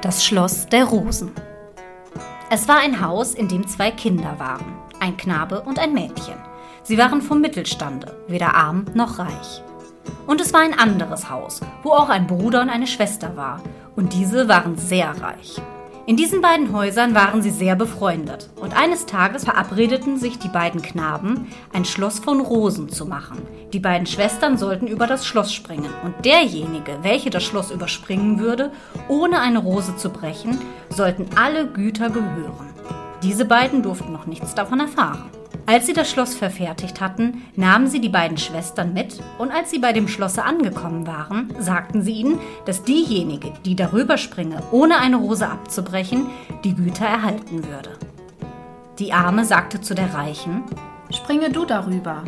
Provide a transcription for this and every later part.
Das Schloss der Rosen. Es war ein Haus, in dem zwei Kinder waren, ein Knabe und ein Mädchen. Sie waren vom Mittelstande, weder arm noch reich. Und es war ein anderes Haus, wo auch ein Bruder und eine Schwester war, und diese waren sehr reich. In diesen beiden Häusern waren sie sehr befreundet und eines Tages verabredeten sich die beiden Knaben, ein Schloss von Rosen zu machen. Die beiden Schwestern sollten über das Schloss springen und derjenige, welche das Schloss überspringen würde, ohne eine Rose zu brechen, sollten alle Güter gehören. Diese beiden durften noch nichts davon erfahren. Als sie das Schloss verfertigt hatten, nahmen sie die beiden Schwestern mit und als sie bei dem Schlosse angekommen waren, sagten sie ihnen, dass diejenige, die darüber springe, ohne eine Rose abzubrechen, die Güter erhalten würde. Die Arme sagte zu der Reichen, Springe du darüber.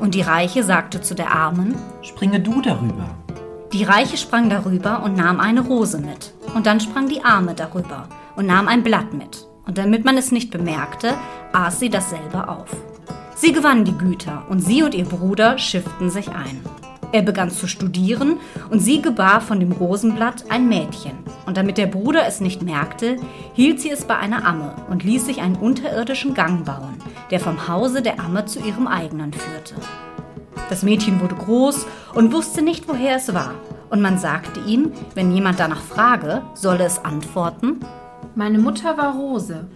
Und die Reiche sagte zu der Armen, Springe du darüber. Die Reiche sprang darüber und nahm eine Rose mit. Und dann sprang die Arme darüber und nahm ein Blatt mit. Und damit man es nicht bemerkte, aß sie dasselbe auf. Sie gewann die Güter und sie und ihr Bruder schifften sich ein. Er begann zu studieren und sie gebar von dem Rosenblatt ein Mädchen. Und damit der Bruder es nicht merkte, hielt sie es bei einer Amme und ließ sich einen unterirdischen Gang bauen, der vom Hause der Amme zu ihrem eigenen führte. Das Mädchen wurde groß und wusste nicht, woher es war. Und man sagte ihm, wenn jemand danach frage, solle es antworten, Meine Mutter war Rose,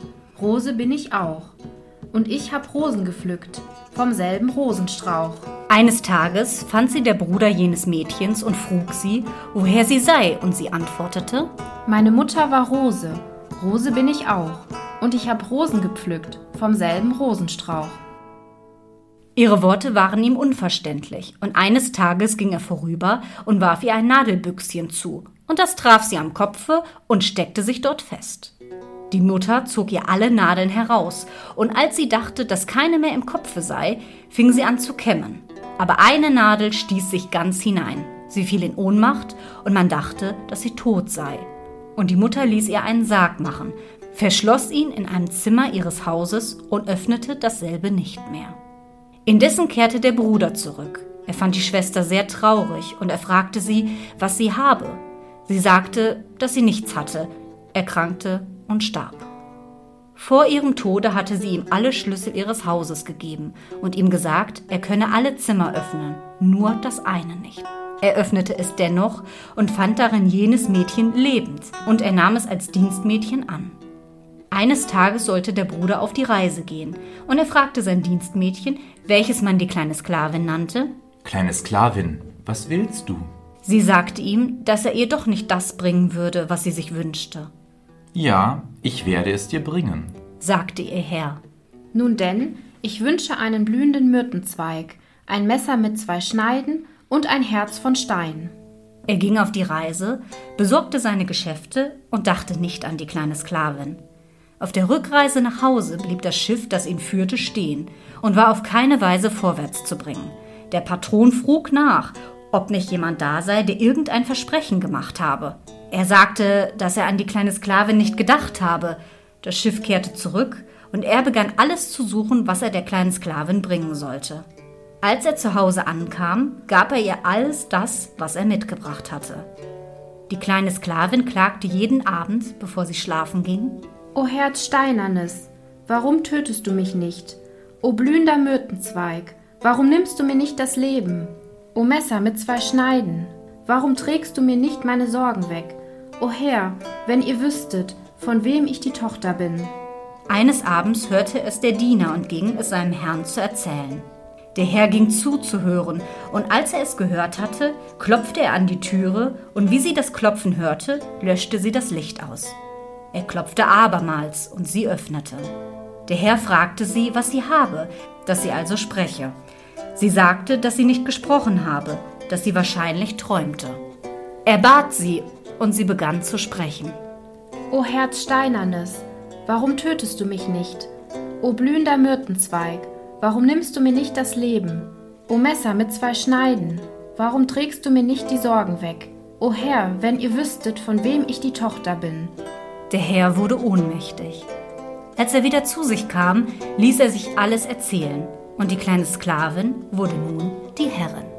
Rose bin ich auch. Und ich hab Rosen gepflückt, vom selben Rosenstrauch. Eines Tages fand sie der Bruder jenes Mädchens und frug sie, woher sie sei, und sie antwortete, Meine Mutter war Rose, Rose bin ich auch. Und ich hab Rosen gepflückt, vom selben Rosenstrauch. Ihre Worte waren ihm unverständlich, und eines Tages ging er vorüber und warf ihr ein Nadelbüchschen zu, und das traf sie am Kopfe und steckte sich dort fest. Die Mutter zog ihr alle Nadeln heraus, und als sie dachte, dass keine mehr im Kopfe sei, fing sie an zu kämmen. Aber eine Nadel stieß sich ganz hinein. Sie fiel in Ohnmacht, und man dachte, dass sie tot sei. Und die Mutter ließ ihr einen Sarg machen, verschloss ihn in einem Zimmer ihres Hauses und öffnete dasselbe nicht mehr. Indessen kehrte der Bruder zurück. Er fand die Schwester sehr traurig und er fragte sie, was sie habe. Sie sagte, dass sie nichts hatte, erkrankte und starb. Vor ihrem Tode hatte sie ihm alle Schlüssel ihres Hauses gegeben und ihm gesagt, er könne alle Zimmer öffnen, nur das eine nicht. Er öffnete es dennoch und fand darin jenes Mädchen lebend, und er nahm es als Dienstmädchen an. Eines Tages sollte der Bruder auf die Reise gehen, und er fragte sein Dienstmädchen, welches man die kleine Sklavin nannte. Kleine Sklavin, was willst du? Sie sagte ihm, dass er ihr doch nicht das bringen würde, was sie sich wünschte. Ja, ich werde es dir bringen. sagte ihr Herr. Nun denn, ich wünsche einen blühenden Myrtenzweig, ein Messer mit zwei Schneiden und ein Herz von Stein. Er ging auf die Reise, besorgte seine Geschäfte und dachte nicht an die kleine Sklavin. Auf der Rückreise nach Hause blieb das Schiff, das ihn führte, stehen und war auf keine Weise vorwärts zu bringen. Der Patron frug nach, ob nicht jemand da sei, der irgendein Versprechen gemacht habe. Er sagte, dass er an die kleine Sklavin nicht gedacht habe. Das Schiff kehrte zurück und er begann alles zu suchen, was er der kleinen Sklavin bringen sollte. Als er zu Hause ankam, gab er ihr alles das, was er mitgebracht hatte. Die kleine Sklavin klagte jeden Abend, bevor sie schlafen ging. O Herz Steinernes, warum tötest du mich nicht? O blühender Myrtenzweig, warum nimmst du mir nicht das Leben? O Messer mit zwei Schneiden, warum trägst du mir nicht meine Sorgen weg? O Herr, wenn ihr wüsstet, von wem ich die Tochter bin. Eines Abends hörte es der Diener und ging es seinem Herrn zu erzählen. Der Herr ging zuzuhören, und als er es gehört hatte, klopfte er an die Türe, und wie sie das Klopfen hörte, löschte sie das Licht aus. Er klopfte abermals, und sie öffnete. Der Herr fragte sie, was sie habe, dass sie also spreche. Sie sagte, dass sie nicht gesprochen habe, dass sie wahrscheinlich träumte. Er bat sie, und sie begann zu sprechen. O Herz Steinernes, warum tötest du mich nicht? O blühender Myrtenzweig, warum nimmst du mir nicht das Leben? O Messer mit zwei Schneiden, warum trägst du mir nicht die Sorgen weg? O Herr, wenn ihr wüsstet, von wem ich die Tochter bin. Der Herr wurde ohnmächtig. Als er wieder zu sich kam, ließ er sich alles erzählen, und die kleine Sklavin wurde nun die Herrin.